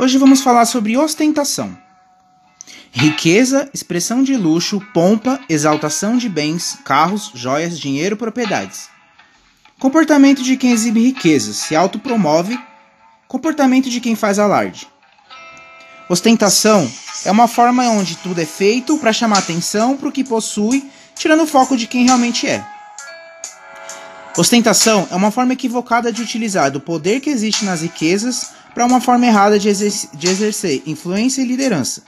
Hoje vamos falar sobre ostentação. Riqueza, expressão de luxo, pompa, exaltação de bens, carros, joias, dinheiro, propriedades. Comportamento de quem exibe riquezas, se autopromove. Comportamento de quem faz alarde. Ostentação é uma forma onde tudo é feito para chamar atenção para o que possui, tirando o foco de quem realmente é. Ostentação é uma forma equivocada de utilizar o poder que existe nas riquezas para uma forma errada de, exer de exercer influência e liderança.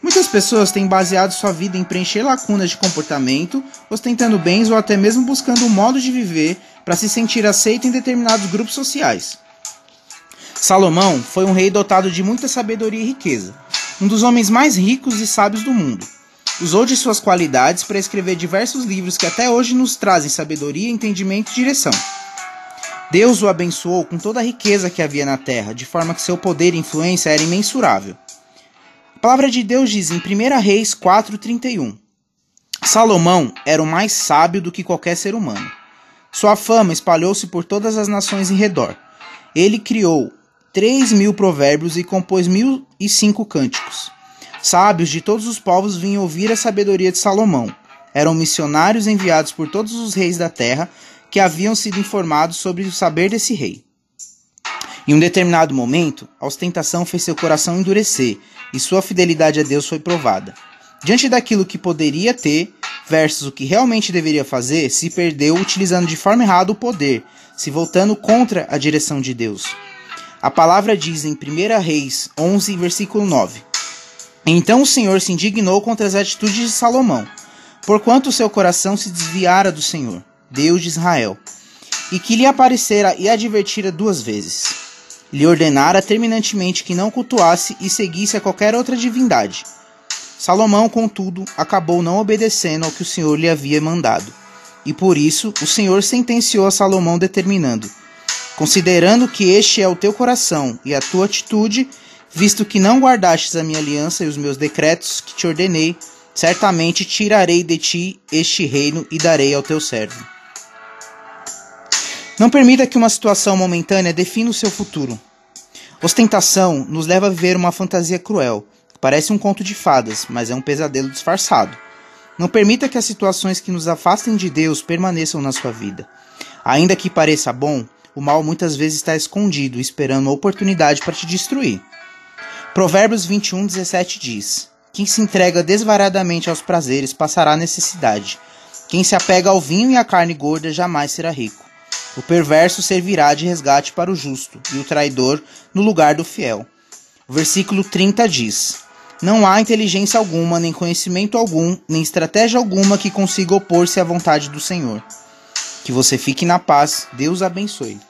Muitas pessoas têm baseado sua vida em preencher lacunas de comportamento, ostentando bens ou até mesmo buscando um modo de viver para se sentir aceito em determinados grupos sociais. Salomão foi um rei dotado de muita sabedoria e riqueza, um dos homens mais ricos e sábios do mundo. Usou de suas qualidades para escrever diversos livros que até hoje nos trazem sabedoria, entendimento e direção. Deus o abençoou com toda a riqueza que havia na terra, de forma que seu poder e influência era imensurável. A palavra de Deus diz em 1 Reis 4,31: Salomão era o mais sábio do que qualquer ser humano. Sua fama espalhou-se por todas as nações em redor. Ele criou três mil provérbios e compôs mil e cinco cânticos. Sábios de todos os povos vinham ouvir a sabedoria de Salomão. Eram missionários enviados por todos os reis da terra que haviam sido informados sobre o saber desse rei. Em um determinado momento, a ostentação fez seu coração endurecer e sua fidelidade a Deus foi provada. Diante daquilo que poderia ter, versus o que realmente deveria fazer, se perdeu utilizando de forma errada o poder, se voltando contra a direção de Deus. A palavra diz em 1 Reis 11, versículo 9: Então o Senhor se indignou contra as atitudes de Salomão, porquanto o seu coração se desviara do Senhor, Deus de Israel, e que lhe aparecera e advertira duas vezes. Lhe ordenara terminantemente que não cultuasse e seguisse a qualquer outra divindade. Salomão, contudo, acabou não obedecendo ao que o Senhor lhe havia mandado. E por isso o Senhor sentenciou a Salomão, determinando: Considerando que este é o teu coração e a tua atitude, visto que não guardastes a minha aliança e os meus decretos que te ordenei, certamente tirarei de ti este reino e darei ao teu servo. Não permita que uma situação momentânea defina o seu futuro. Ostentação nos leva a viver uma fantasia cruel. Parece um conto de fadas, mas é um pesadelo disfarçado. Não permita que as situações que nos afastem de Deus permaneçam na sua vida. Ainda que pareça bom, o mal muitas vezes está escondido, esperando uma oportunidade para te destruir. Provérbios 21, 17 diz: Quem se entrega desvaradamente aos prazeres passará necessidade. Quem se apega ao vinho e à carne gorda jamais será rico. O perverso servirá de resgate para o justo, e o traidor no lugar do fiel. O versículo 30 diz: Não há inteligência alguma, nem conhecimento algum, nem estratégia alguma que consiga opor-se à vontade do Senhor. Que você fique na paz. Deus abençoe.